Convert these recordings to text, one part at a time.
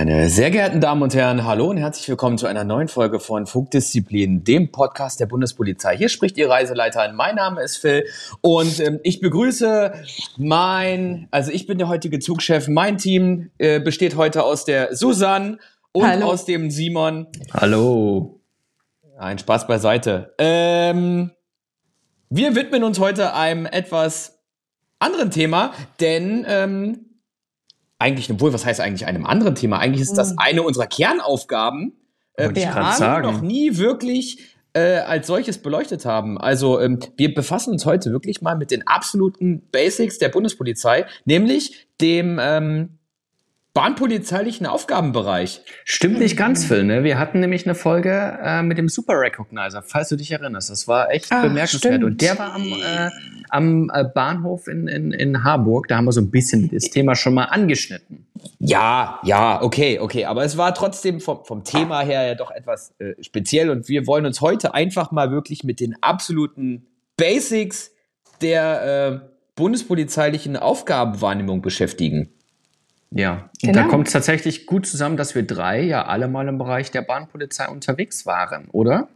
Meine sehr geehrten Damen und Herren, hallo und herzlich willkommen zu einer neuen Folge von Funkdisziplin, dem Podcast der Bundespolizei. Hier spricht Ihr Reiseleiter. Mein Name ist Phil und ähm, ich begrüße mein, also ich bin der heutige Zugchef. Mein Team äh, besteht heute aus der Susanne und Hallo. aus dem Simon. Hallo. Ein Spaß beiseite. Ähm, wir widmen uns heute einem etwas anderen Thema, denn ähm, eigentlich, obwohl, was heißt eigentlich einem anderen Thema? Eigentlich ist das eine unserer Kernaufgaben, äh, die wir noch nie wirklich äh, als solches beleuchtet haben. Also ähm, wir befassen uns heute wirklich mal mit den absoluten Basics der Bundespolizei, nämlich dem ähm, bahnpolizeilichen Aufgabenbereich. Stimmt nicht ganz, Phil. Ne? Wir hatten nämlich eine Folge äh, mit dem Super Recognizer, falls du dich erinnerst. Das war echt Ach, bemerkenswert. stimmt. Und der war am, äh, am äh, Bahnhof in, in, in Harburg. Da haben wir so ein bisschen das Thema schon mal angeschnitten. Ja, ja, okay, okay. Aber es war trotzdem vom, vom Thema her ja doch etwas äh, speziell und wir wollen uns heute einfach mal wirklich mit den absoluten Basics der äh, bundespolizeilichen Aufgabenwahrnehmung beschäftigen. Ja, und Genau. da kommt es tatsächlich gut zusammen, dass wir drei ja alle mal im Bereich der Bahnpolizei unterwegs waren, oder?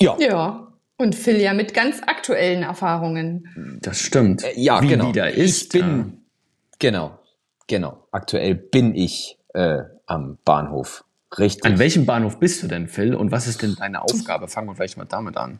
Ja. Ja. Und Phil ja mit ganz aktuellen Erfahrungen. Das stimmt. Äh, ja, Wie genau. die da ist. ich bin, genau, genau. Aktuell bin ich äh, am Bahnhof. Richtig. An welchem Bahnhof bist du denn, Phil? Und was ist denn deine Aufgabe? Fangen wir vielleicht mal damit an.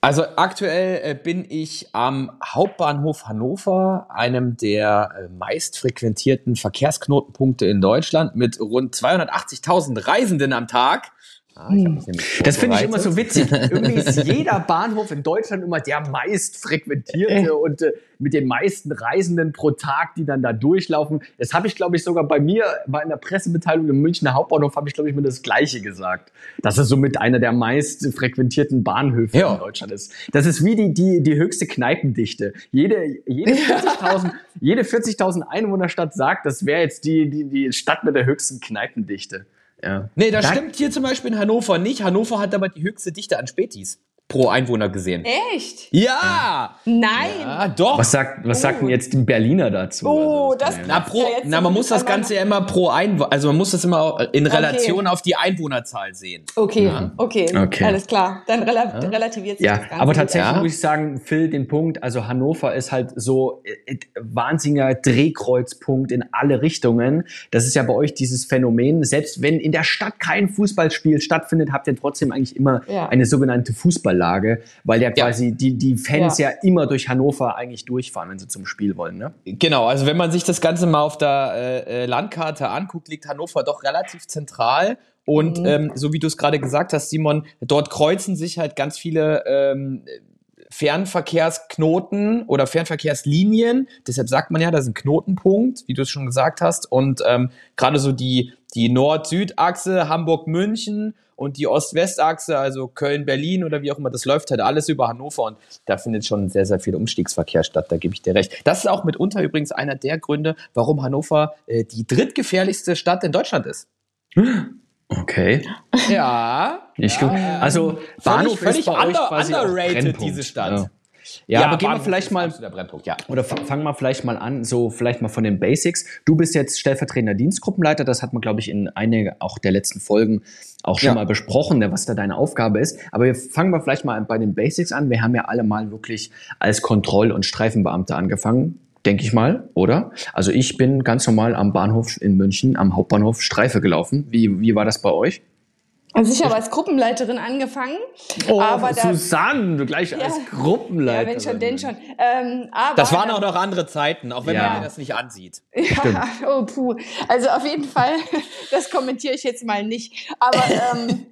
Also aktuell äh, bin ich am Hauptbahnhof Hannover, einem der äh, meist frequentierten Verkehrsknotenpunkte in Deutschland mit rund 280.000 Reisenden am Tag. Ah, nämlich Das finde ich immer so witzig. Irgendwie ist jeder Bahnhof in Deutschland immer der meist frequentierte und äh, mit den meisten Reisenden pro Tag, die dann da durchlaufen. Das habe ich, glaube ich, sogar bei mir bei einer Pressemitteilung im Münchner Hauptbahnhof habe ich, glaube ich, mir das Gleiche gesagt. Dass es somit einer der meist frequentierten Bahnhöfe Ja. in Deutschland ist. Das ist wie die, die, die höchste Kneipendichte. Jede, jede 40.000 jede 40.000 Einwohnerstadt sagt, das wäre jetzt die, die, die Stadt mit der höchsten Kneipendichte. Ja. Nee, das Da- stimmt hier zum Beispiel in Hannover nicht. Hannover hat aber die höchste Dichte an Spätis pro Einwohner gesehen. Echt? Ja! Nein. Ja, doch. Was sagt, was sagt denn jetzt die Berliner dazu? Oh, Also, das- ja. Na, pro, Ja, jetzt na, man muss das Ganze ja immer pro Einwohner, also man muss das immer auch in Relation Okay. auf die Einwohnerzahl sehen. Okay, okay, Okay. alles klar. Dann rela relativiert sich Ja, das Ganze. aber tatsächlich Ja. muss ich sagen, Phil, den Punkt, also Hannover ist halt so äh, äh, wahnsinniger Drehkreuzpunkt in alle Richtungen. Das ist ja bei euch dieses Phänomen, selbst wenn in der Stadt kein Fußballspiel stattfindet, habt ihr trotzdem eigentlich immer Ja. eine sogenannte Fußballlage, weil ja Ja. quasi die, die Fans ja. Ja. immer durch Hannover eigentlich durchfahren, wenn sie zum Spiel wollen, ne? Genau, also wenn man sich das Ganze mal auf der äh, äh, Landkarte anguckt, liegt Hannover doch relativ zentral. Und Mhm. ähm, so wie du es gerade gesagt hast, Simon, dort kreuzen sich halt ganz viele ähm, Fernverkehrsknoten oder Fernverkehrslinien. Deshalb sagt man ja, das ist ein Knotenpunkt, wie du es schon gesagt hast. Und ähm, gerade so die, die Nord-Süd-Achse, Hamburg-München und die Ost-West-Achse, also Köln-Berlin oder wie auch immer, das läuft halt alles über Hannover und da findet schon sehr, sehr viel Umstiegsverkehr statt, da gebe ich dir recht. Das ist auch mitunter übrigens einer der Gründe, warum Hannover äh, die drittgefährlichste Stadt in Deutschland ist. Okay. Ja. Ich, ja, Also völlig, Bahnhof völlig ist bei euch under, quasi auch underrated, diese Stadt. Ja. Ja, aber gehen wir vielleicht mal Brennpunkt, ja. Oder fa- fangen wir vielleicht mal an, so vielleicht mal von den Basics. Du bist jetzt stellvertretender Dienstgruppenleiter, das hat man, glaube ich, in einigen auch der letzten Folgen auch schon Ja. mal besprochen, ne, was da deine Aufgabe ist. Aber wir fangen wir vielleicht mal bei den Basics an. Wir haben ja alle mal wirklich als Kontroll- und Streifenbeamte angefangen, denke ich mal, oder? Also ich bin ganz normal am Bahnhof in München, am Hauptbahnhof Streife gelaufen. Wie, wie war das bei euch? Also ich habe als Gruppenleiterin angefangen. aber da, Oh, Susanne, du gleich als Ja. Gruppenleiter. ja, wenn schon, denn schon. Ähm, aber Das waren auch noch andere Zeiten, auch wenn Ja. man mir das nicht ansieht. Ja, oh puh. Also auf jeden Fall, das kommentiere ich jetzt mal nicht. Aber ähm,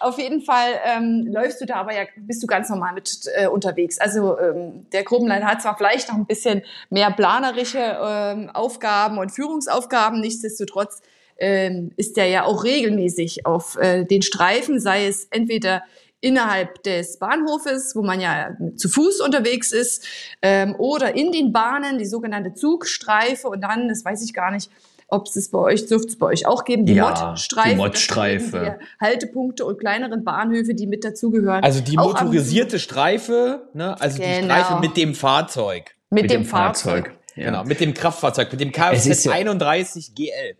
auf jeden Fall ähm, läufst du da aber ja, bist du ganz normal mit äh, unterwegs. Also ähm, der Gruppenleiter hat zwar vielleicht noch ein bisschen mehr planerische ähm, Aufgaben und Führungsaufgaben, nichtsdestotrotz ähm, ist der ja auch regelmäßig auf äh, den Streifen, sei es entweder innerhalb des Bahnhofes, wo man ja zu Fuß unterwegs ist, ähm, oder in den Bahnen, die sogenannte Zugstreife und dann, das weiß ich gar nicht, ob es bei euch, dürfte es bei euch auch geben, die Ja, Mod-Streife. die die Haltepunkte und kleineren Bahnhöfe, die mit dazugehören. Also die Auch motorisierte Streife, ne? also die Genau. Streife mit dem Fahrzeug. mit, dem, Fahrzeug. Ja. Genau, mit dem Kraftfahrzeug, mit dem Es ist Kfz ja- 31 GL.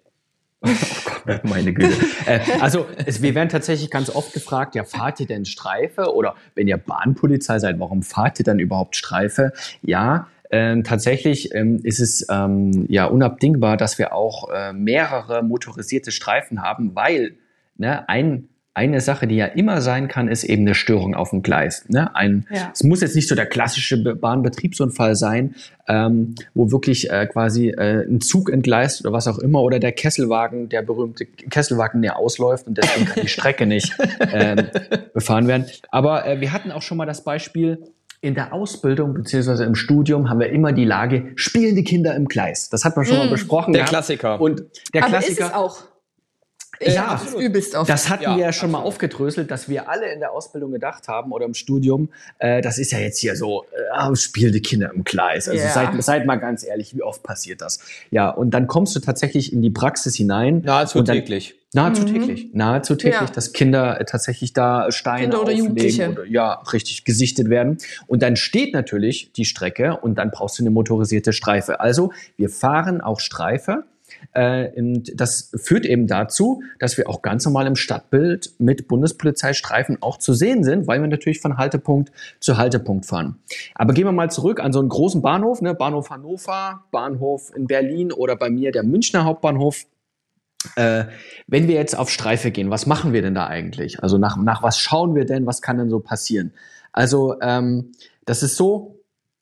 Meine Güte. äh, also es, wir werden tatsächlich ganz oft gefragt, ja, fahrt ihr denn Streife? Oder wenn ihr Bahnpolizei seid, warum fahrt ihr dann überhaupt Streife? Ja, ähm, tatsächlich ähm, ist es ähm, ja unabdingbar, dass wir auch äh, mehrere motorisierte Streifen haben, weil ne, ein eine Sache, die ja immer sein kann, ist eben eine Störung auf dem Gleis. Ne? Ein, Ja. Es muss jetzt nicht so der klassische Be- Bahnbetriebsunfall sein, ähm, wo wirklich äh, quasi äh, ein Zug entgleist oder was auch immer oder der Kesselwagen, der berühmte Kesselwagen, der ausläuft und deswegen kann die Strecke nicht ähm, befahren werden. Aber äh, wir hatten auch schon mal das Beispiel, in der Ausbildung beziehungsweise im Studium haben wir immer die Lage, spielende Kinder im Gleis. Das hat man schon mal besprochen. Der gehabt. Klassiker. Und der Aber Klassiker. ist es auch. Ich Ja, hab's übelst oft. Das hatten Ja, wir ja schon mal absolut. aufgedröselt, dass wir alle in der Ausbildung gedacht haben oder im Studium, äh, das ist ja jetzt hier so, äh, spiel die Kinder im Gleis. Also Ja. seid, seid mal ganz ehrlich, wie oft passiert das? Ja, und dann kommst du tatsächlich in die Praxis hinein. Nahezu und dann, täglich. Nahezu täglich. Nahezu täglich, Ja. dass Kinder äh, tatsächlich da Steine Kinder oder auflegen Jugendliche. oder ja, richtig gesichtet werden. Und dann steht natürlich die Strecke und dann brauchst du eine motorisierte Streife. Also wir fahren auch Streife. Äh, und das führt eben dazu, dass wir auch ganz normal im Stadtbild mit Bundespolizeistreifen auch zu sehen sind, weil wir natürlich von Haltepunkt zu Haltepunkt fahren. Aber gehen wir mal zurück an so einen großen Bahnhof, ne? Bahnhof Hannover, Bahnhof in Berlin oder bei mir der Münchner Hauptbahnhof. Äh, wenn wir jetzt auf Streife gehen, was machen wir denn da eigentlich? Also nach, nach was schauen wir denn? Was kann denn so passieren? Also ähm, das ist so,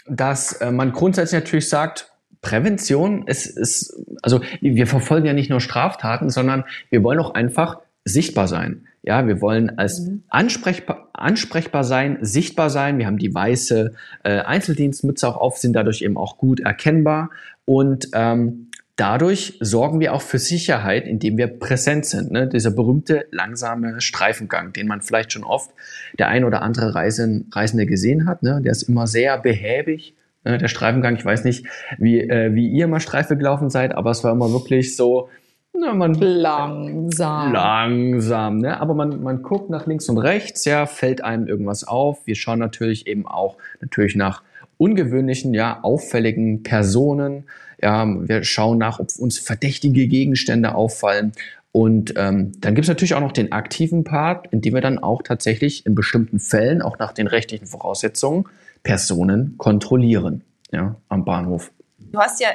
dass äh, man grundsätzlich natürlich sagt, Prävention ist, ist, also wir verfolgen ja nicht nur Straftaten, sondern wir wollen auch einfach sichtbar sein. Ja, wir wollen als ansprechbar, ansprechbar sein, sichtbar sein. Wir haben die weiße äh, Einzeldienstmütze auch auf, sind dadurch eben auch gut erkennbar und ähm, dadurch sorgen wir auch für Sicherheit, indem wir präsent sind. Ne? Dieser berühmte langsame Streifengang, den man vielleicht schon oft der ein oder andere Reisen, Reisende gesehen hat. Ne? Der ist immer sehr behäbig. Ne? Der Streifengang, ich weiß nicht, wie, äh, wie ihr mal Streife gelaufen seid, aber es war immer wirklich so, na, man Langsam. langsam, ne? Aber man, man guckt nach links und rechts, ja, fällt einem irgendwas auf. Wir schauen natürlich eben auch natürlich nach ungewöhnlichen, ja, auffälligen Personen. Ja, wir schauen nach, ob uns verdächtige Gegenstände auffallen. Und ähm, dann gibt es natürlich auch noch den aktiven Part, in dem wir dann auch tatsächlich in bestimmten Fällen, auch nach den rechtlichen Voraussetzungen, Personen kontrollieren, ja, am Bahnhof. Du hast ja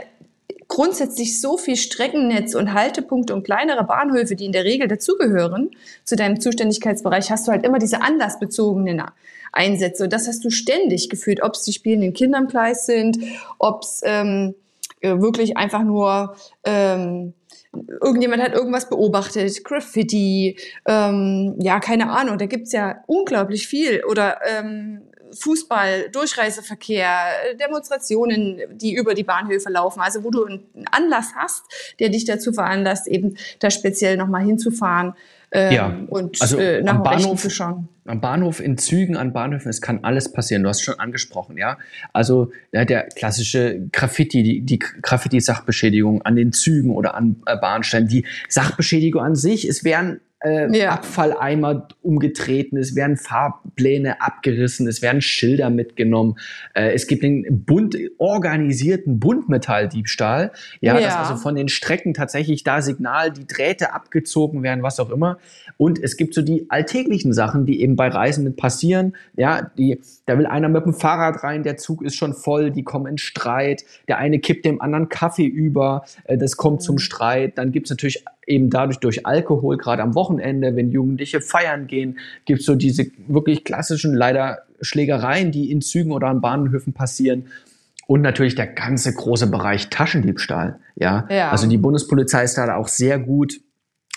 grundsätzlich so viel Streckennetz und Haltepunkte und kleinere Bahnhöfe, die in der Regel dazugehören zu deinem Zuständigkeitsbereich, hast du halt immer diese anlassbezogenen Einsätze. Und das hast du ständig gefühlt, ob es die spielenden Kinder im Gleis sind, ob es ähm, äh, wirklich einfach nur ähm, irgendjemand hat irgendwas beobachtet, Graffiti, ähm, ja, keine Ahnung, da gibt's ja unglaublich viel. Oder ähm, Fußball, Durchreiseverkehr, Demonstrationen, die über die Bahnhöfe laufen. Also wo du einen Anlass hast, der dich dazu veranlasst, eben da speziell nochmal hinzufahren ähm, Ja, und also äh, nach am Bahnhof- zu schauen. am Bahnhof, in Zügen, an Bahnhöfen, es kann alles passieren. Du hast es schon angesprochen, ja. Also ja, der klassische Graffiti, die, die Graffiti-Sachbeschädigung an den Zügen oder an äh, Bahnstellen, die Sachbeschädigung an sich, es werden äh, Ja. Abfalleimer umgetreten, es werden Fahrpläne abgerissen, es werden Schilder mitgenommen, äh, es gibt den bunt organisierten Buntmetalldiebstahl, ja, Ja. dass also von den Strecken tatsächlich da Signal, die Drähte abgezogen werden, was auch immer. Und es gibt so die alltäglichen Sachen, die eben bei Reisenden passieren. Ja, die, da will einer mit dem Fahrrad rein, der Zug ist schon voll, die kommen in Streit. Der eine kippt dem anderen Kaffee über, äh, das kommt zum Streit. Dann gibt's natürlich eben dadurch durch Alkohol, gerade am Wochenende, wenn Jugendliche feiern gehen, gibt's so diese wirklich klassischen, leider Schlägereien, die in Zügen oder an Bahnhöfen passieren. Und natürlich der ganze große Bereich Taschendiebstahl. Ja, Ja. also die Bundespolizei ist da auch sehr gut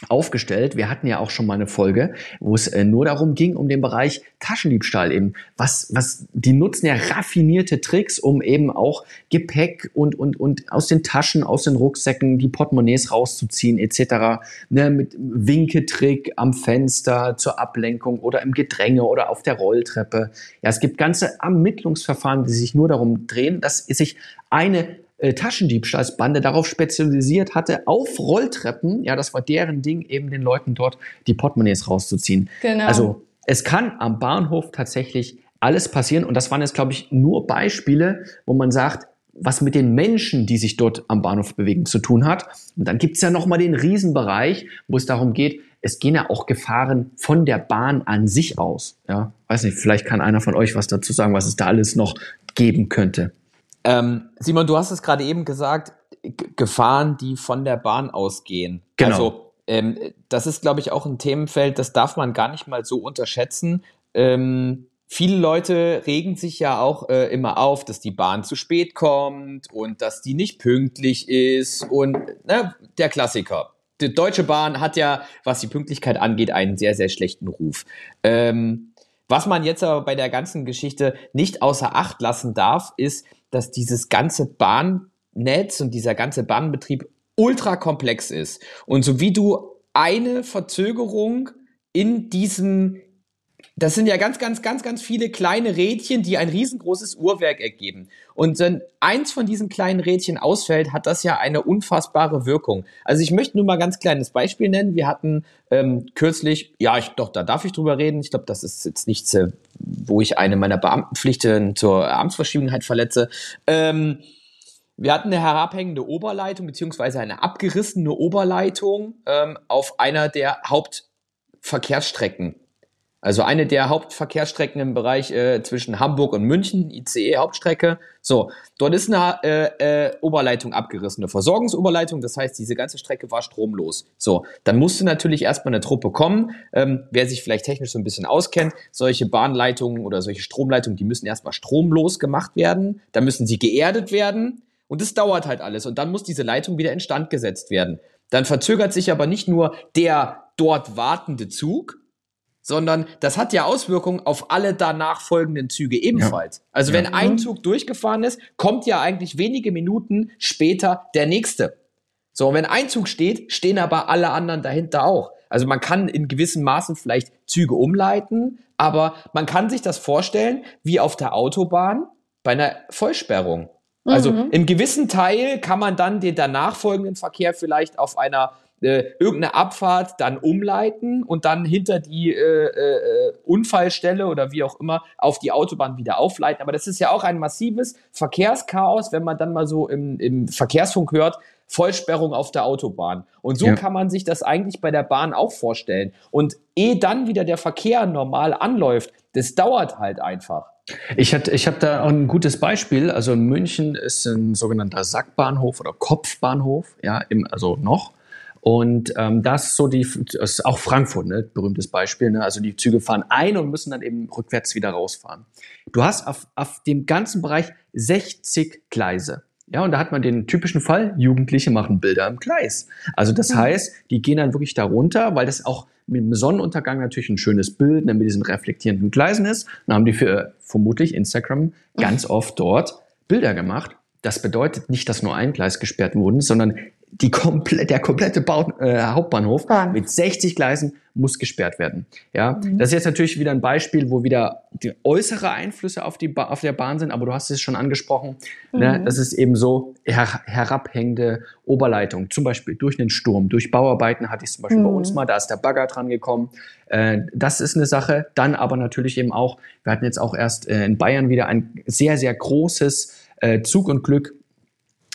aufgestellt. Wir hatten ja auch schon mal eine Folge, wo es äh, nur darum ging, um den Bereich Taschendiebstahl eben. Was, was, die nutzen ja raffinierte Tricks, um eben auch Gepäck und, und, und aus den Taschen, aus den Rucksäcken die Portemonnaies rauszuziehen, etc. Ne, mit Winketrick am Fenster zur Ablenkung oder im Gedränge oder auf der Rolltreppe. Ja, es gibt ganze Ermittlungsverfahren, die sich nur darum drehen, dass sich eine äh, Taschendiebstahlsbande darauf spezialisiert hatte, auf Rolltreppen, ja, das war deren Ding, eben den Leuten dort die Portemonnaies rauszuziehen. Genau. Also es kann am Bahnhof tatsächlich alles passieren und das waren jetzt, glaube ich, nur Beispiele, wo man sagt, was mit den Menschen, die sich dort am Bahnhof bewegen, zu tun hat. Und dann gibt's ja nochmal den Riesenbereich, wo es darum geht, es gehen ja auch Gefahren von der Bahn an sich aus. Ja, weiß nicht, vielleicht kann einer von euch was dazu sagen, was es da alles noch geben könnte. Ähm, Simon, du hast es gerade eben gesagt, Gefahren, die von der Bahn ausgehen. Genau. Also ähm, das ist, glaube ich, auch ein Themenfeld, das darf man gar nicht mal so unterschätzen. Ähm, viele Leute regen sich ja auch äh, immer auf, dass die Bahn zu spät kommt und dass die nicht pünktlich ist und ne, der Klassiker. Die Deutsche Bahn hat ja, was die Pünktlichkeit angeht, einen sehr, sehr schlechten Ruf. Ähm, was man jetzt aber bei der ganzen Geschichte nicht außer Acht lassen darf, ist, dass dieses ganze Bahnnetz und dieser ganze Bahnbetrieb ultra komplex ist. Und so wie du eine Verzögerung in diesem das sind ja ganz, ganz, ganz, ganz viele kleine Rädchen, die ein riesengroßes Uhrwerk ergeben. Und wenn eins von diesen kleinen Rädchen ausfällt, hat das ja eine unfassbare Wirkung. Also ich möchte nur mal ganz kleines Beispiel nennen. Wir hatten ähm, kürzlich, ja, ich, doch, da darf ich drüber reden. Ich glaube, das ist jetzt nichts, äh, wo ich eine meiner Beamtenpflichten zur Amtsverschiebenheit verletze. Ähm, wir hatten eine herabhängende Oberleitung beziehungsweise eine abgerissene Oberleitung ähm, auf einer der Hauptverkehrsstrecken also eine der Hauptverkehrsstrecken im Bereich äh, zwischen Hamburg und München, ICE-Hauptstrecke. So, dort ist eine äh, äh, Oberleitung abgerissen, eine Versorgungsoberleitung. Das heißt, diese ganze Strecke war stromlos. So, dann musste natürlich erstmal eine Truppe kommen. Ähm, wer sich vielleicht technisch so ein bisschen auskennt, solche Bahnleitungen oder solche Stromleitungen, die müssen erstmal stromlos gemacht werden. Dann müssen sie geerdet werden. Und das dauert halt alles. Und dann muss diese Leitung wieder instand gesetzt werden. Dann verzögert sich aber nicht nur der dort wartende Zug, sondern das hat ja Auswirkungen auf alle danach folgenden Züge ebenfalls. Ja. Also wenn ein Zug durchgefahren ist, kommt ja eigentlich wenige Minuten später der nächste. So, wenn ein Zug steht, stehen aber alle anderen dahinter auch. Also man kann in gewissem Maßen vielleicht Züge umleiten, aber man kann sich das vorstellen wie auf der Autobahn bei einer Vollsperrung. Also mhm. im gewissen Teil kann man dann den danach folgenden Verkehr vielleicht auf einer äh, irgendeine Abfahrt dann umleiten und dann hinter die äh, äh, Unfallstelle oder wie auch immer auf die Autobahn wieder aufleiten. Aber das ist ja auch ein massives Verkehrschaos, wenn man dann mal so im, im Verkehrsfunk hört, Vollsperrung auf der Autobahn. Und so ja. kann man sich das eigentlich bei der Bahn auch vorstellen. Und ehe dann wieder der Verkehr normal anläuft, das dauert halt einfach. Ich, hatte, ich habe da auch ein gutes Beispiel. Also in München ist ein sogenannter Sackbahnhof oder Kopfbahnhof, ja, im, also noch. Und ähm, das so die, das ist auch Frankfurt, ne, berühmtes Beispiel. Ne? Also die Züge fahren ein und müssen dann eben rückwärts wieder rausfahren. Du hast auf, auf dem ganzen Bereich 60 Gleise. Ja, und da hat man den typischen Fall, Jugendliche machen Bilder im Gleis. Also das mhm. heißt, die gehen dann wirklich da runter, weil das auch mit dem Sonnenuntergang natürlich ein schönes Bild ne, mit diesen reflektierenden Gleisen ist. Dann haben die für vermutlich Instagram ganz oft dort Bilder gemacht. Das bedeutet nicht, dass nur ein Gleis gesperrt wurde, sondern die komple der komplette Bau äh, Hauptbahnhof Bahn. mit 60 Gleisen muss gesperrt werden. Ja, mhm. das ist jetzt natürlich wieder ein Beispiel, wo wieder die äußere Einflüsse auf die ba auf der Bahn sind, aber du hast es schon angesprochen. Ne? Mhm. Ne, das ist eben so her herabhängende Oberleitung, zum Beispiel durch einen Sturm, durch Bauarbeiten hatte ich es zum Beispiel mhm. bei uns mal, da ist der Bagger dran gekommen. Äh, das ist eine Sache. Dann aber natürlich eben auch, wir hatten jetzt auch erst äh, in Bayern wieder ein sehr sehr großes äh, Zug und Glück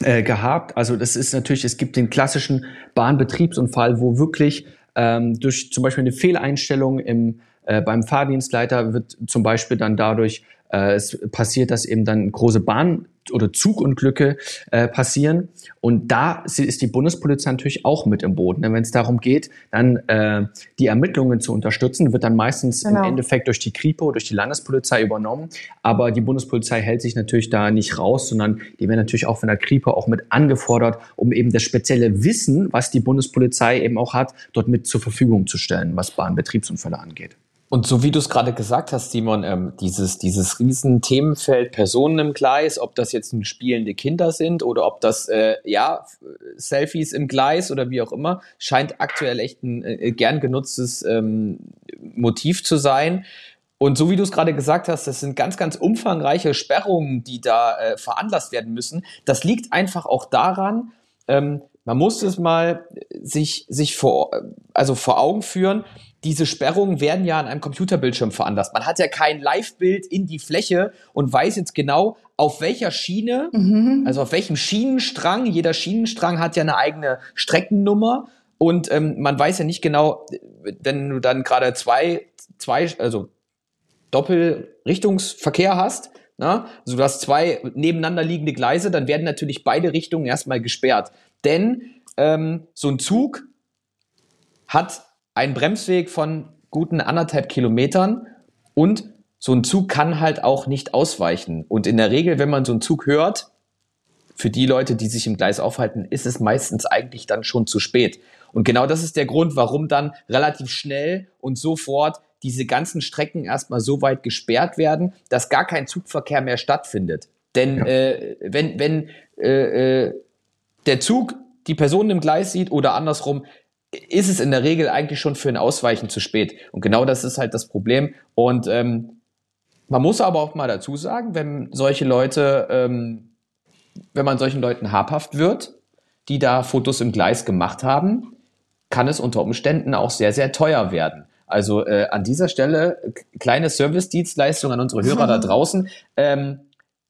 äh, gehabt. Also das ist natürlich, es gibt den klassischen Bahnbetriebsunfall, wo wirklich ähm, durch zum Beispiel eine Fehleinstellung im, äh, beim Fahrdienstleiter wird zum Beispiel dann dadurch äh, es passiert, dass eben dann große Bahn- oder Zugunglücke äh, passieren. Und da ist die Bundespolizei natürlich auch mit im Boot. Ne? Wenn es darum geht, dann äh, die Ermittlungen zu unterstützen, wird dann meistens genau. im Endeffekt durch die Kripo, durch die Landespolizei übernommen. Aber die Bundespolizei hält sich natürlich da nicht raus, sondern die werden natürlich auch von der Kripo auch mit angefordert, um eben das spezielle Wissen, was die Bundespolizei eben auch hat, dort mit zur Verfügung zu stellen, was Bahnbetriebsunfälle angeht. Und so wie du es gerade gesagt hast, Simon, ähm, dieses, dieses riesen Themenfeld Personen im Gleis, ob das jetzt nun spielende Kinder sind oder ob das, äh, ja, Selfies im Gleis oder wie auch immer, scheint aktuell echt ein äh, gern genutztes ähm, Motiv zu sein. Und so wie du es gerade gesagt hast, das sind ganz, ganz umfangreiche Sperrungen, die da äh, veranlasst werden müssen. Das liegt einfach auch daran, ähm, man muss es mal sich, sich vor, also vor Augen führen, diese Sperrungen werden ja an einem Computerbildschirm veranlasst. Man hat ja kein Live-Bild in die Fläche und weiß jetzt genau, auf welcher Schiene, mhm. also auf welchem Schienenstrang, jeder Schienenstrang hat ja eine eigene Streckennummer und ähm, man weiß ja nicht genau, wenn du dann gerade zwei, zwei, also Doppelrichtungsverkehr hast, na? Also du hast zwei nebeneinander liegende Gleise, dann werden natürlich beide Richtungen erstmal gesperrt. Denn ähm, so ein Zug hat einen Bremsweg von guten anderthalb Kilometern und so ein Zug kann halt auch nicht ausweichen. Und in der Regel, wenn man so einen Zug hört, für die Leute, die sich im Gleis aufhalten, ist es meistens eigentlich dann schon zu spät. Und genau das ist der Grund, warum dann relativ schnell und sofort diese ganzen Strecken erstmal so weit gesperrt werden, dass gar kein Zugverkehr mehr stattfindet. Denn ja. äh, wenn, wenn äh, äh der Zug die Person im Gleis sieht oder andersrum, ist es in der Regel eigentlich schon für ein Ausweichen zu spät. Und genau das ist halt das Problem. Und ähm, man muss aber auch mal dazu sagen, wenn solche Leute, ähm, wenn man solchen Leuten habhaft wird, die da Fotos im Gleis gemacht haben, kann es unter Umständen auch sehr, sehr teuer werden. Also äh, an dieser Stelle kleine Service-Dienstleistung an unsere Hörer da draußen. Ähm,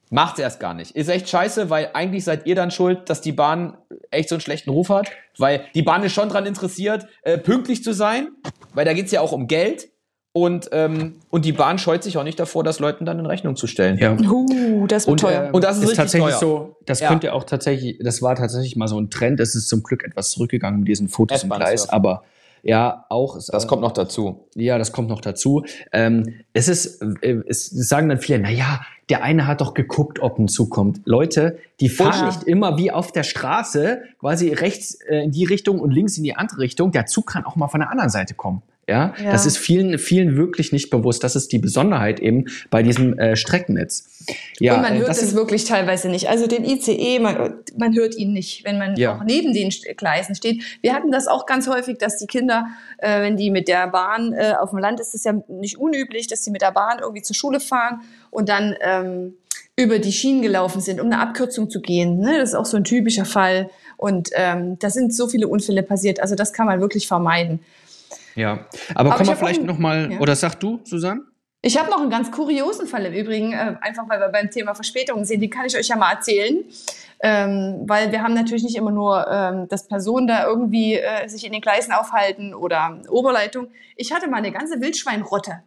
Macht's erst gar nicht. Ist echt scheiße, weil eigentlich seid ihr dann schuld, dass die Bahn echt so einen schlechten Ruf hat. Weil die Bahn ist schon dran interessiert, äh, pünktlich zu sein, weil da geht's ja auch um Geld. Und, ähm, und die Bahn scheut sich auch nicht davor, das Leuten dann in Rechnung zu stellen. Ja. Uh, das wird und, teuer. Äh, und das ist, ist tatsächlich teuer. so. Das ja. könnte auch tatsächlich, das war tatsächlich mal so ein Trend. Es ist zum Glück etwas zurückgegangen mit diesen Fotos im Gleis, aber ja, auch. Das auch, kommt noch dazu. Ja, das kommt noch dazu. Ähm, es ist, äh, es sagen dann viele, na ja, der eine hat doch geguckt, ob ein Zug kommt. Leute, die fahren nicht immer wie auf der Straße, quasi rechts äh, in die Richtung und links in die andere Richtung. Der Zug kann auch mal von der anderen Seite kommen. Ja, ja. das ist vielen, vielen wirklich nicht bewusst. Das ist die Besonderheit eben bei diesem äh, Streckennetz. Ja, und man äh, hört es wirklich teilweise nicht. Also den ICE, man, man hört ihn nicht, wenn man ja. auch neben den Gleisen steht. Wir hatten das auch ganz häufig, dass die Kinder, äh, wenn die mit der Bahn, äh, auf dem Land ist es ja nicht unüblich, dass sie mit der Bahn irgendwie zur Schule fahren und dann ähm, über die Schienen gelaufen sind, um eine Abkürzung zu gehen. Ne? Das ist auch so ein typischer Fall. Und ähm, da sind so viele Unfälle passiert. Also das kann man wirklich vermeiden. Ja, aber, aber kommen wir vielleicht noch mal, ja. oder sag du, Susanne? Ich habe noch einen ganz kuriosen Fall im Übrigen, äh, einfach weil wir beim Thema Verspätungen sind, den kann ich euch ja mal erzählen. Ähm, weil wir haben natürlich nicht immer nur, ähm, dass Personen da irgendwie äh, sich in den Gleisen aufhalten oder Oberleitung. Ich hatte mal eine ganze Wildschweinrotte.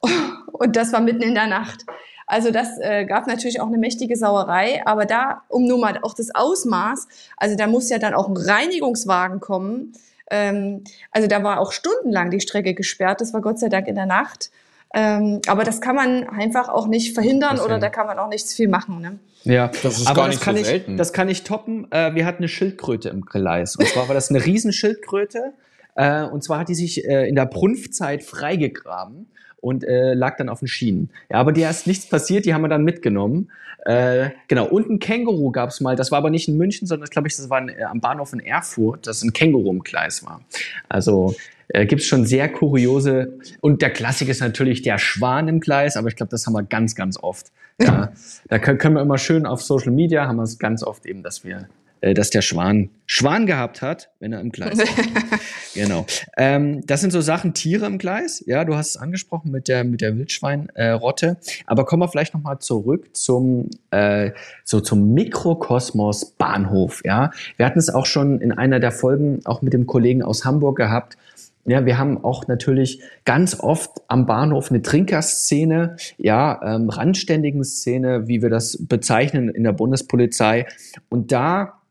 Und das war mitten in der Nacht. Also das äh, gab natürlich auch eine mächtige Sauerei, aber da, um nur mal auch das Ausmaß, also da muss ja dann auch ein Reinigungswagen kommen, ähm, also da war auch stundenlang die Strecke gesperrt. Das war Gott sei Dank in der Nacht. Ähm, aber das kann man einfach auch nicht verhindern oder da kann man auch nichts viel machen. Ne? Ja, das ist aber gar nicht das kann so selten. Ich, das kann ich toppen. Äh, wir hatten eine Schildkröte im Gleis. Und zwar war das eine Riesenschildkröte. Äh, und zwar hat die sich äh, in der Brunftzeit freigegraben und äh, lag dann auf den Schienen. Ja, aber die ist nichts passiert, die haben wir dann mitgenommen. Äh, genau, und ein Känguru gab es mal, das war aber nicht in München, sondern glaube ich, das war in, äh, am Bahnhof in Erfurt, dass ein Känguru im Gleis war. Also äh, gibt es schon sehr kuriose. Und der Klassiker ist natürlich der Schwan im Gleis, aber ich glaube, das haben wir ganz, ganz oft. Ja, da können, können wir immer schön auf Social Media, haben wir es ganz oft eben, dass wir äh, dass der Schwan Schwan gehabt hat, wenn er im Gleis war. genau. Ähm, das sind so Sachen, Tiere im Gleis. Ja, du hast es angesprochen mit der, mit der Wildschweinrotte. Äh, Aber kommen wir vielleicht nochmal zurück zum, äh, so zum Mikrokosmos Bahnhof. Ja, wir hatten es auch schon in einer der Folgen auch mit dem Kollegen aus Hamburg gehabt. Ja, wir haben auch natürlich ganz oft am Bahnhof eine Trinkerszene, ja, ähm, randständigen Szene, wie wir das bezeichnen in der Bundespolizei. Und da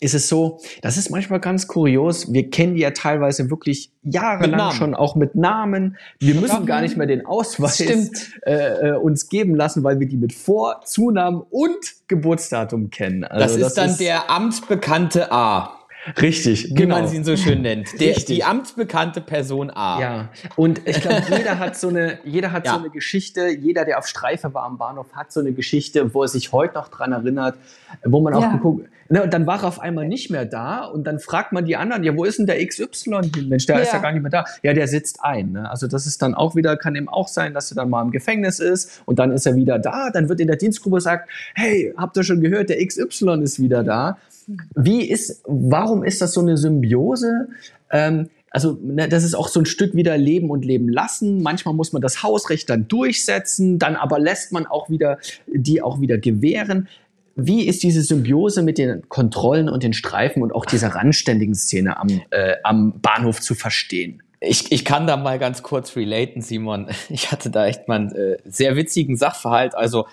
ist es so, das ist manchmal ganz kurios. Wir kennen die ja teilweise wirklich jahrelang schon auch mit Namen. Wir müssen gar nicht mehr den Ausweis äh, äh, uns geben lassen, weil wir die mit Vor-, Zunamen und Geburtsdatum kennen. Also das ist das dann ist der amtsbekannte A. Richtig, wie genau. man ihn so schön nennt. Der, die amtsbekannte Person A. Ja, und ich glaube, jeder hat so eine, jeder hat ja. so eine Geschichte, jeder, der auf Streife war am Bahnhof, hat so eine Geschichte, wo er sich heute noch dran erinnert, wo man auch ja. geguckt, ne, und dann war er auf einmal nicht mehr da und dann fragt man die anderen, ja, wo ist denn der XY hin? Mensch, der ja. ist ja gar nicht mehr da. Ja, der sitzt ein. Ne? Also das ist dann auch wieder, kann eben auch sein, dass er dann mal im Gefängnis ist und dann ist er wieder da. Dann wird in der Dienstgruppe gesagt, hey, habt ihr schon gehört, der XY ist wieder da. Wie ist, warum ist das so eine Symbiose? Ähm, also ne, das ist auch so ein Stück wieder Leben und Leben lassen. Manchmal muss man das Hausrecht dann durchsetzen, dann aber lässt man auch wieder die auch wieder gewähren. Wie ist diese Symbiose mit den Kontrollen und den Streifen und auch dieser randständigen Szene am, äh, am Bahnhof zu verstehen? Ich, ich kann da mal ganz kurz relaten, Simon. Ich hatte da echt mal einen äh, sehr witzigen Sachverhalt. Also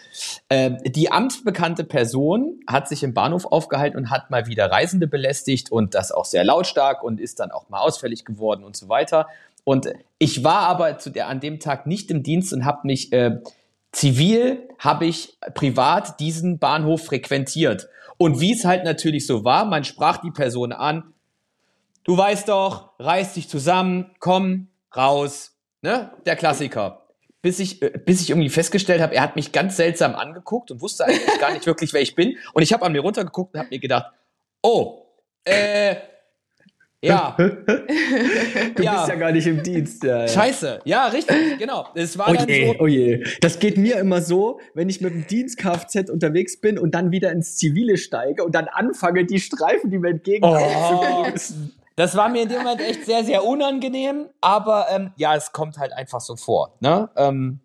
äh, die amtsbekannte Person hat sich im Bahnhof aufgehalten und hat mal wieder Reisende belästigt und das auch sehr lautstark und ist dann auch mal ausfällig geworden und so weiter. Und ich war aber zu der, an dem Tag nicht im Dienst und habe mich äh, zivil, habe ich privat diesen Bahnhof frequentiert. Und wie es halt natürlich so war, man sprach die Person an, Du weißt doch, reiß dich zusammen, komm, raus. Ne? Der Klassiker. Bis ich, äh, bis ich irgendwie festgestellt habe, er hat mich ganz seltsam angeguckt und wusste eigentlich gar nicht wirklich, wer ich bin. Und ich habe an mir runtergeguckt und habe mir gedacht, oh, äh, ja. du ja. bist ja gar nicht im Dienst. Ja, ja. Scheiße. Ja, richtig, genau. Es war oh dann je, so. Oh je. Das geht mir immer so, wenn ich mit dem Dienst-Kfz unterwegs bin und dann wieder ins Zivile steige und dann anfange, die Streifen, die mir entgegenkommen, oh. Das war mir in dem Moment echt sehr, sehr unangenehm, aber ähm, ja, es kommt halt einfach so vor. Ne? Ähm,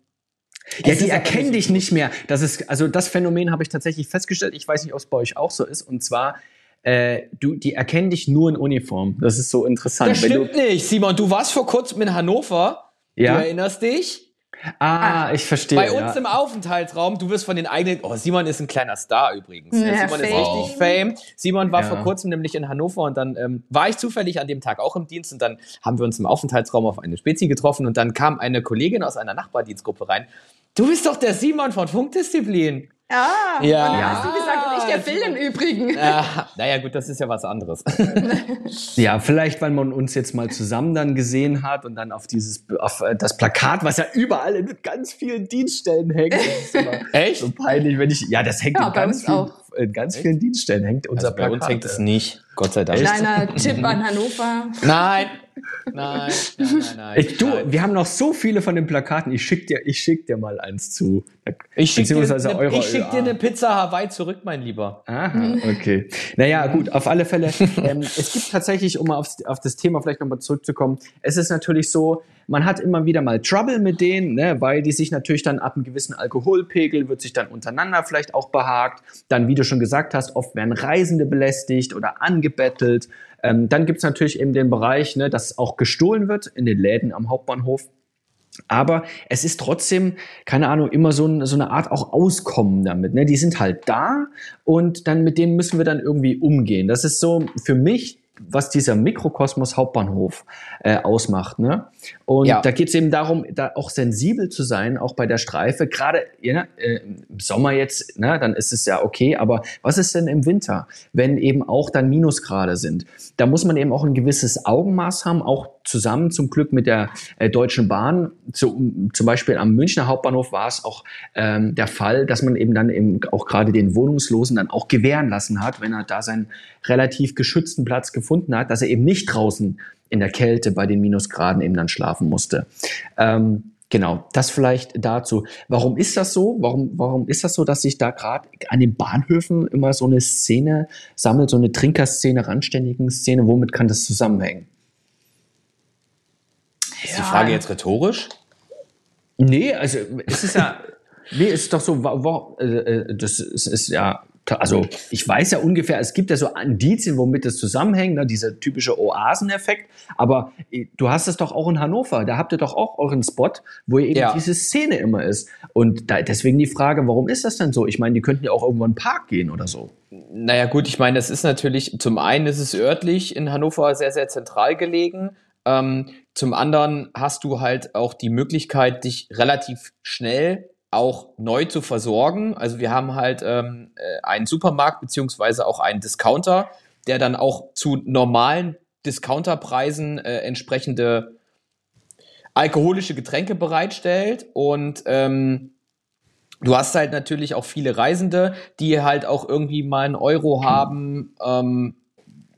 ja, die erkennen dich nicht mehr. Das ist, also das Phänomen habe ich tatsächlich festgestellt. Ich weiß nicht, ob es bei euch auch so ist. Und zwar, äh, du, die erkennen dich nur in Uniform. Das ist so interessant. Das stimmt nicht, Simon. Du warst vor kurzem in Hannover. Ja. Du erinnerst dich? Ah, ich verstehe. Bei uns ja. im Aufenthaltsraum, du wirst von den eigenen. Oh, Simon ist ein kleiner Star übrigens. Ja, Simon fame. ist richtig Fame. Simon war ja. vor kurzem nämlich in Hannover und dann ähm, war ich zufällig an dem Tag auch im Dienst und dann haben wir uns im Aufenthaltsraum auf eine Spezi getroffen und dann kam eine Kollegin aus einer Nachbardienstgruppe rein. Du bist doch der Simon von Funkdisziplin. Ah, ja. und hast du gesagt, und ich der Phil im Übrigen. Ja, naja, gut, das ist ja was anderes. ja, vielleicht, weil man uns jetzt mal zusammen dann gesehen hat und dann auf dieses, auf äh, das Plakat, was ja überall in ganz vielen Dienststellen hängt. Echt? So peinlich, wenn ich, ja, das hängt ja, in ganz, viel, in ganz vielen Dienststellen hängt unser also bei Plakat. Bei uns hängt es nicht, Gott sei Dank. Kleiner Tipp an Hannover. Nein, Nein, nein, nein, nein. Ich, du, wir haben noch so viele von den Plakaten. Ich schick dir, ich schick dir mal eins zu. Ich schick, dir, eine, ich schick dir eine Pizza Hawaii zurück, mein Lieber. Aha, okay. Naja, gut, auf alle Fälle. Ähm, es gibt tatsächlich, um auf, auf das Thema vielleicht nochmal zurückzukommen, es ist natürlich so, man hat immer wieder mal Trouble mit denen, ne, weil die sich natürlich dann ab einem gewissen Alkoholpegel wird sich dann untereinander vielleicht auch behagt. Dann, wie du schon gesagt hast, oft werden Reisende belästigt oder angebettelt. Ähm, dann gibt's natürlich eben den Bereich, ne, dass auch gestohlen wird in den Läden am Hauptbahnhof. Aber es ist trotzdem, keine Ahnung, immer so, ein, so eine Art auch Auskommen damit. Ne? Die sind halt da und dann mit denen müssen wir dann irgendwie umgehen. Das ist so für mich was dieser Mikrokosmos Hauptbahnhof äh, ausmacht. Ne? Und ja. da geht es eben darum, da auch sensibel zu sein, auch bei der Streife. Gerade ja, äh, im Sommer jetzt, ne, dann ist es ja okay, aber was ist denn im Winter, wenn eben auch dann Minusgrade sind? Da muss man eben auch ein gewisses Augenmaß haben, auch zusammen zum Glück mit der äh, Deutschen Bahn. Zu, zum Beispiel am Münchner Hauptbahnhof war es auch ähm, der Fall, dass man eben dann eben auch gerade den Wohnungslosen dann auch gewähren lassen hat, wenn er da seinen relativ geschützten Platz gefunden hat, dass er eben nicht draußen in der Kälte bei den Minusgraden eben dann schlafen musste. Ähm, Genau, das vielleicht dazu. Warum ist das so? Warum, warum ist das so, dass sich da gerade an den Bahnhöfen immer so eine Szene sammelt, so eine Trinkerszene, randständigen Szene? Womit kann das zusammenhängen? Frage jetzt rhetorisch? Nee, also es ist ja, nee, es ist doch so, wo, äh, äh, das ist, ist ja also ich weiß ja ungefähr, es gibt ja so Indizien, womit das zusammenhängt, ne, dieser typische Oaseneffekt. Aber äh, du hast es doch auch in Hannover, da habt ihr doch auch euren Spot, wo eben Ja. diese Szene immer ist. Und da, deswegen die Frage, warum ist das denn so? Ich meine, die könnten ja auch irgendwo in den Park gehen oder so. Naja, gut, ich meine, das ist natürlich, zum einen ist es örtlich in Hannover sehr, sehr zentral gelegen. Ähm, zum anderen hast du halt auch die Möglichkeit, dich relativ schnell auch neu zu versorgen. Also wir haben halt ähm, äh, einen Supermarkt beziehungsweise auch einen Discounter, der dann auch zu normalen Discounterpreisen äh, entsprechende alkoholische Getränke bereitstellt und ähm, Du hast halt natürlich auch viele Reisende, die halt auch irgendwie mal einen Euro haben. Ähm,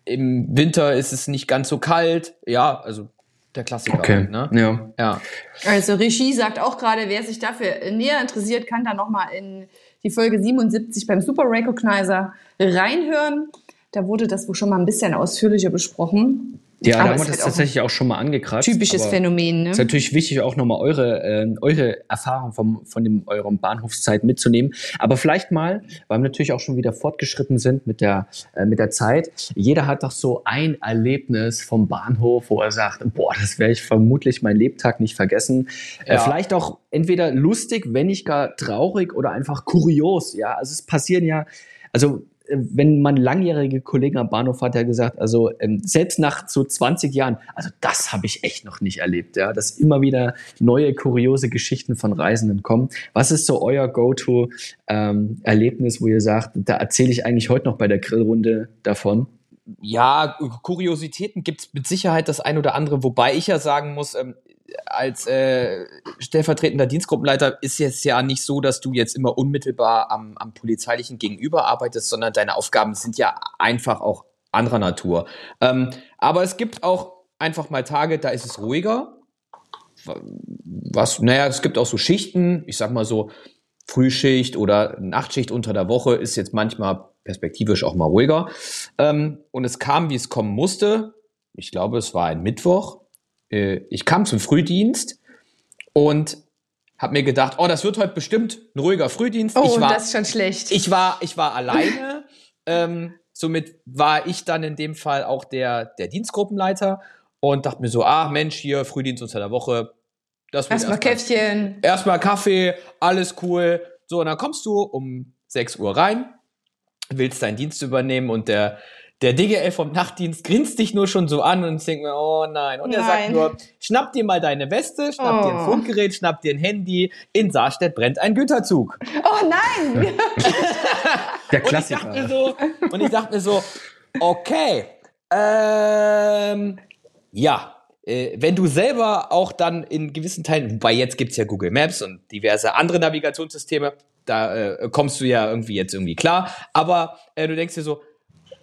Im Winter ist es nicht ganz so kalt. Ja, also der Klassiker. Halt, ne? Ja. Ja. Also Regie sagt auch gerade, wer sich dafür näher interessiert, kann da nochmal in die Folge 77 beim Super Recognizer reinhören. Da wurde das wohl schon mal ein bisschen ausführlicher besprochen. Ja, da Aber haben ist wir das halt tatsächlich auch schon mal angekratzt. Typisches Phänomen, ne? Ist natürlich wichtig, auch nochmal eure, äh, eure Erfahrung vom, von dem, eurem Bahnhofszeit mitzunehmen. Aber vielleicht mal, weil wir natürlich auch schon wieder fortgeschritten sind mit der, äh, mit der Zeit. Jeder hat doch so ein Erlebnis vom Bahnhof, wo er sagt, boah, das werde ich vermutlich mein Lebtag nicht vergessen. Äh, Ja. vielleicht auch entweder lustig, wenn nicht gar traurig oder einfach kurios. Ja, also es passieren ja, also äh, wenn man langjährige Kollegen am Bahnhof hat, der gesagt, also ähm, selbst nach so 20 Jahren, also das habe ich echt noch nicht erlebt, ja, dass immer wieder neue kuriose Geschichten von Reisenden kommen. Was ist so euer Go-to-Erlebnis, wo ihr sagt, da erzähle ich eigentlich heute noch bei der Grillrunde davon? Ja, Kuriositäten gibt's mit Sicherheit das ein oder andere, wobei ich ja sagen muss, ähm, als äh, stellvertretender Dienstgruppenleiter ist es ja nicht so, dass du jetzt immer unmittelbar am, am polizeilichen Gegenüber arbeitest, sondern deine Aufgaben sind ja einfach auch anderer Natur. Ähm, aber es gibt auch einfach mal Tage, da ist es ruhiger. Was, naja, es gibt auch so Schichten, ich sag mal so, Frühschicht oder Nachtschicht unter der Woche ist jetzt manchmal perspektivisch auch mal ruhiger. Ähm, und es kam, wie es kommen musste. Ich glaube, es war ein Mittwoch. Äh, ich kam zum Frühdienst und habe mir gedacht, oh, das wird heute bestimmt ein ruhiger Frühdienst. Oh, ich war, das ist schon schlecht. ich war, ich war alleine. ähm, somit war ich dann in dem Fall auch der, der Dienstgruppenleiter und dachte mir so, ah Mensch, hier Frühdienst unter der Woche. Das Erstmal Käffchen. erstmal Kaffee, alles cool. So, und dann kommst du um 6 Uhr rein, willst deinen Dienst übernehmen und der, der DGL vom Nachtdienst grinst dich nur schon so an und ich denke mir, oh nein. Und er sagt nur, schnapp dir mal deine Weste, schnapp dir ein Oh. Funkgerät, schnapp dir ein Handy. In Saarstedt brennt ein Güterzug. Oh nein! Der Und ich dachte mir so, und ich dachte mir so, okay, ähm, ja, äh, wenn du selber auch dann in gewissen Teilen, wobei jetzt gibt's ja Google Maps und diverse andere Navigationssysteme, da äh, kommst du ja irgendwie jetzt irgendwie klar, aber äh, du denkst dir so,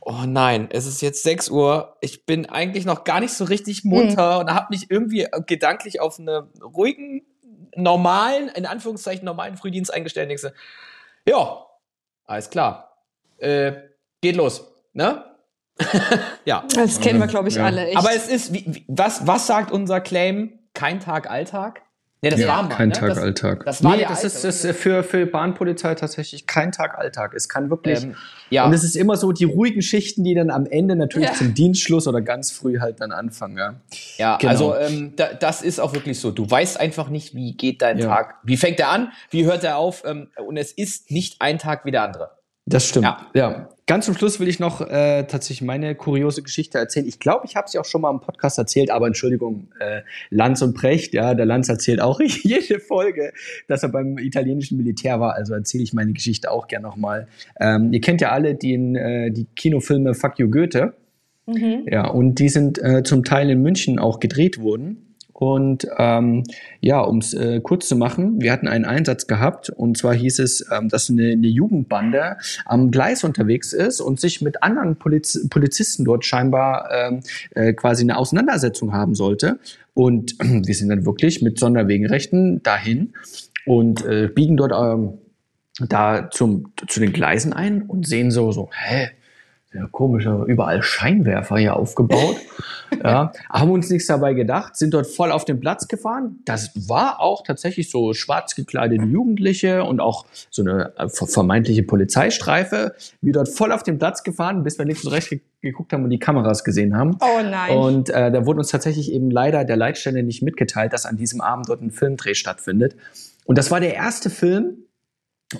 oh nein, es ist jetzt 6 Uhr, ich bin eigentlich noch gar nicht so richtig munter und habe mich irgendwie äh, gedanklich auf einen ruhigen, normalen, in Anführungszeichen normalen Frühdienst eingestellt. Denkst du, ja, alles klar. Äh, geht los, ne? ja. Das kennen wir, glaube ich, Ja. alle. Echt. Aber es ist, wie, wie, was, was sagt unser Claim? Kein Tag Alltag? Ne, das Ja, war mal, kein ne? Tag das, Alltag. Das war nee, das Alltag. ist, das ist für, für Bahnpolizei tatsächlich kein Tag Alltag. Es kann wirklich. Ähm, ja. Und es ist immer so die ruhigen Schichten, die dann am Ende natürlich Ja. zum Dienstschluss oder ganz früh halt dann anfangen. Ja. Ja, Genau. also ähm, da, das ist auch wirklich so. Du weißt einfach nicht, wie geht dein Ja. Tag, wie fängt er an, wie hört er auf ähm, und es ist nicht ein Tag wie der andere. Das stimmt. Ja. Ja. Ganz zum Schluss will ich noch äh, tatsächlich meine kuriose Geschichte erzählen. Ich glaube, ich habe sie auch schon mal im Podcast erzählt, aber Entschuldigung, äh, Lanz und Precht, ja, der Lanz erzählt auch jede Folge, dass er beim italienischen Militär war. Also erzähle ich meine Geschichte auch gern nochmal. Ähm, ihr kennt ja alle den, äh, die Kinofilme Fuck You Goethe. Mhm. Ja, und die sind äh, zum Teil in München auch gedreht worden. Und ähm, ja, um es äh, kurz zu machen, wir hatten einen Einsatz gehabt und zwar hieß es, ähm, dass eine, eine Jugendbande am Gleis unterwegs ist und sich mit anderen Poliz Polizisten dort scheinbar ähm, äh, quasi eine Auseinandersetzung haben sollte. Und wir sind dann wirklich mit Sonderwegenrechten dahin und äh, biegen dort ähm, da zum, zu den Gleisen ein und sehen so, so, hä, ja, komisch, überall Scheinwerfer hier aufgebaut. ja, haben uns nichts dabei gedacht, sind dort voll auf den Platz gefahren. Das war auch tatsächlich so schwarz gekleidete Jugendliche und auch so eine äh, vermeintliche Polizeistreife. Wir dort voll auf den Platz gefahren, bis wir links und rechts geguckt haben und die Kameras gesehen haben. Oh nein. Und äh, da wurde uns tatsächlich eben leider der Leitstelle nicht mitgeteilt, dass an diesem Abend dort ein Filmdreh stattfindet. Und das war der erste Film,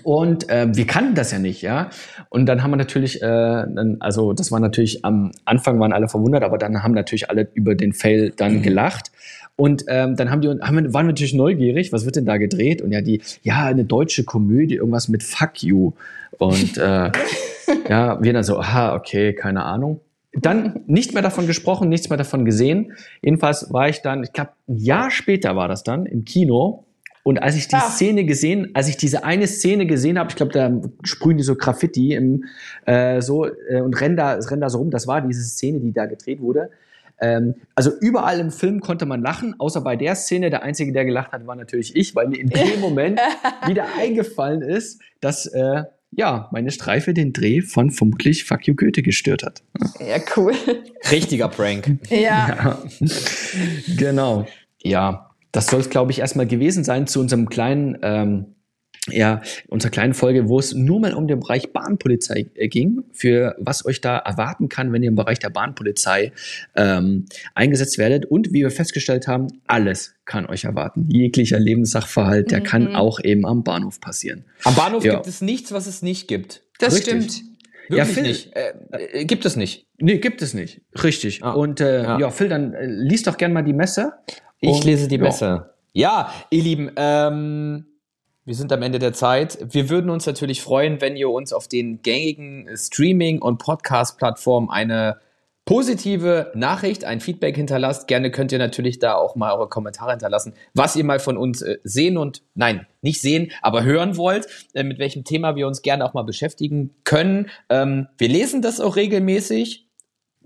und äh, wir kannten das ja nicht, ja. Und dann haben wir natürlich, äh, dann, also das war natürlich am Anfang waren alle verwundert, aber dann haben natürlich alle über den Fail dann mhm. gelacht. Und ähm, dann haben die haben, waren wir natürlich neugierig, was wird denn da gedreht? Und ja, die, ja, eine deutsche Komödie, irgendwas mit Fuck you. Und äh, ja, wir dann so, aha, okay, keine Ahnung. Dann nicht mehr davon gesprochen, nichts mehr davon gesehen. Jedenfalls war ich dann, ich glaube, ein Jahr später war das dann im Kino und als ich die Ach. Szene gesehen, als ich diese eine Szene gesehen habe, ich glaube, da sprühen die so Graffiti im, äh, so äh, und rennen da, rennen da so rum. Das war diese Szene, die da gedreht wurde. Ähm, also überall im Film konnte man lachen, außer bei der Szene. Der einzige, der gelacht hat, war natürlich ich, weil mir in dem Moment wieder eingefallen ist, dass äh, ja meine Streife den Dreh von vermutlich Fuck You Goethe gestört hat. Ja, cool. Richtiger Prank. ja. ja. genau. Ja, das soll es, glaube ich, erstmal gewesen sein zu unserem kleinen, ähm, ja, unserer kleinen Folge, wo es nur mal um den Bereich Bahnpolizei äh, ging, für was euch da erwarten kann, wenn ihr im Bereich der Bahnpolizei ähm, eingesetzt werdet. Und wie wir festgestellt haben, alles kann euch erwarten. Jeglicher Lebenssachverhalt, der mhm. kann auch eben am Bahnhof passieren. Am Bahnhof ja. gibt es nichts, was es nicht gibt. Das Richtig. stimmt. Wirklich ja, Phil, nicht. Äh, äh, gibt es nicht. Nee, gibt es nicht. Richtig. Ah, Und äh, ja. ja. Phil, dann äh, liest doch gerne mal die Messe. Ich lese die Messe. Ja, ihr Lieben, ähm, wir sind am Ende der Zeit. Wir würden uns natürlich freuen, wenn ihr uns auf den gängigen Streaming- und Podcast-Plattformen eine positive Nachricht, ein Feedback hinterlasst. Gerne könnt ihr natürlich da auch mal eure Kommentare hinterlassen, was ihr mal von uns äh, sehen und, nein, nicht sehen, aber hören wollt, äh, mit welchem Thema wir uns gerne auch mal beschäftigen können. Ähm, wir lesen das auch regelmäßig.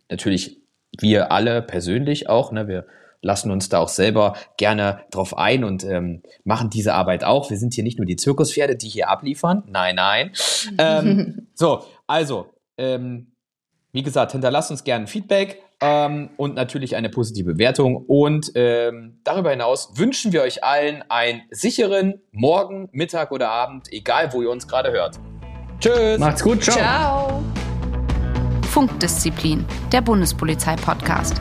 Natürlich wir alle persönlich auch. Ne? Wir lassen uns da auch selber gerne drauf ein und ähm, machen diese Arbeit auch. Wir sind hier nicht nur die Zirkuspferde, die hier abliefern. Nein, nein. ähm, so, also, ähm, wie gesagt, hinterlasst uns gerne Feedback ähm, und natürlich eine positive Bewertung. Und ähm, darüber hinaus wünschen wir euch allen einen sicheren Morgen, Mittag oder Abend, egal wo ihr uns gerade hört. Tschüss. Macht's gut. Ciao. Ciao. Funkdisziplin, der Bundespolizei-Podcast.